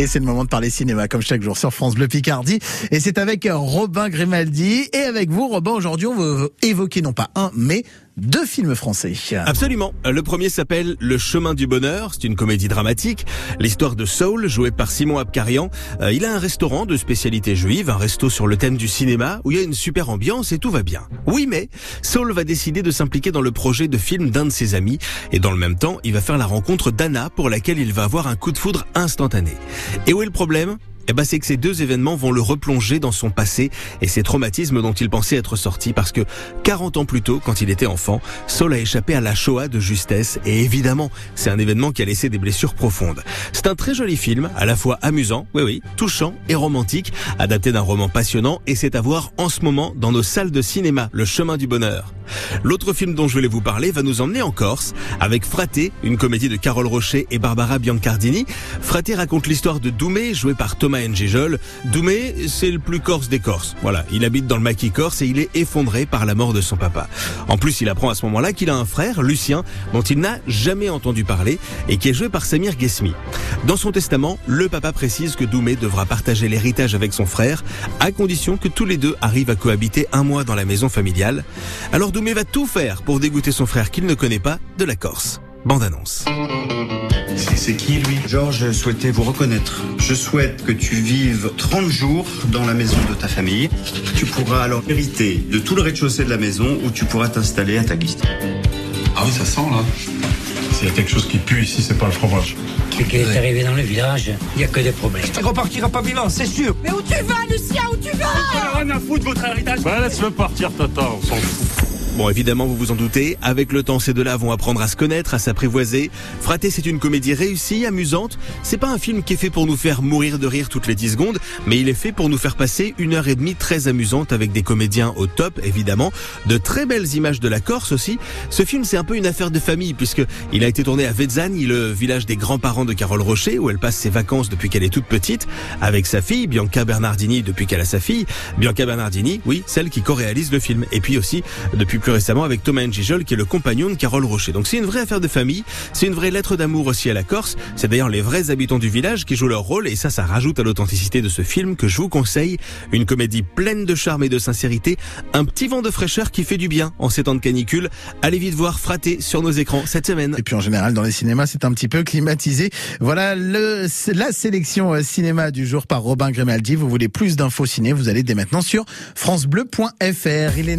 Et c'est le moment de parler cinéma, comme chaque jour sur France Bleu Picardie. Et c'est avec Robin Grimaldi. Et avec vous, Robin, aujourd'hui, on veut évoquer non pas un, mais deux films français. Absolument. Le premier s'appelle Le chemin du bonheur. C'est une comédie dramatique. L'histoire de Saul, joué par Simon Abkarian. Euh, il a un restaurant de spécialité juive, un resto sur le thème du cinéma, où il y a une super ambiance et tout va bien. Oui, mais Saul va décider de s'impliquer dans le projet de film d'un de ses amis. Et dans le même temps, il va faire la rencontre d'Anna, pour laquelle il va avoir un coup de foudre instantané. Et où est le problème? Eh ben, c'est que ces deux événements vont le replonger dans son passé et ses traumatismes dont il pensait être sorti parce que 40 ans plus tôt, quand il était enfant, Saul a échappé à la Shoah de justesse et évidemment, c'est un événement qui a laissé des blessures profondes. C'est un très joli film, à la fois amusant, oui oui, touchant et romantique, adapté d'un roman passionnant et c'est à voir en ce moment dans nos salles de cinéma, Le chemin du bonheur. L'autre film dont je voulais vous parler va nous emmener en Corse avec Fraté, une comédie de Carole Rocher et Barbara Biancardini. Fraté raconte l'histoire de Doumé, joué par Thomas Njejol. Doumé, c'est le plus corse des Corses. Voilà, il habite dans le maquis corse et il est effondré par la mort de son papa. En plus, il apprend à ce moment-là qu'il a un frère, Lucien, dont il n'a jamais entendu parler et qui est joué par Samir Ghesmi. Dans son testament, le papa précise que Doumé devra partager l'héritage avec son frère, à condition que tous les deux arrivent à cohabiter un mois dans la maison familiale. Alors Doumé va tout faire pour dégoûter son frère qu'il ne connaît pas de la Corse. Bande annonce. C'est qui lui? Georges souhaitait vous reconnaître. Je souhaite que tu vives 30 jours dans la maison de ta famille. Tu pourras alors hériter de tout le rez-de-chaussée de la maison où tu pourras t'installer à ta guise. Ah oui, ça sent là. S'il y a quelque chose qui pue ici, c'est pas le fromage. Qu'il est arrivé dans le village, il n'y a que des problèmes. Tu repartiras pas vivant, c'est sûr. Mais où tu vas, Lucien Où tu vas? Rien à foutre votre héritage. Bah laisse-le partir, Tata, on s'en fout. Bon, évidemment, vous vous en doutez, avec le temps, ces deux-là vont apprendre à se connaître, à s'apprivoiser. Fraté, c'est une comédie réussie, amusante. C'est pas un film qui est fait pour nous faire mourir de rire toutes les 10 secondes, mais il est fait pour nous faire passer une heure et demie très amusante avec des comédiens au top, évidemment. De très belles images de la Corse aussi. Ce film, c'est un peu une affaire de famille, puisque il a été tourné à Vezzani, le village des grands-parents de Carole Rocher, où elle passe ses vacances depuis qu'elle est toute petite, avec sa fille, Bianca Bernardini, depuis qu'elle a sa fille. Bianca Bernardini, oui, celle qui co-réalise le film. Et puis aussi, depuis plus récemment, avec Thomas Njijol, qui est le compagnon de Carole Rocher. Donc c'est une vraie affaire de famille, c'est une vraie lettre d'amour aussi à la Corse. C'est d'ailleurs les vrais habitants du village qui jouent leur rôle, et ça, ça rajoute à l'authenticité de ce film que je vous conseille. Une comédie pleine de charme et de sincérité, un petit vent de fraîcheur qui fait du bien en ces temps de canicule. Allez vite voir Fraté sur nos écrans cette semaine. Et puis en général, dans les cinémas, c'est un petit peu climatisé. Voilà le, la sélection euh, cinéma du jour par Robin Grimaldi. Vous voulez plus d'infos ciné, vous allez dès maintenant sur francebleu.fr. Il est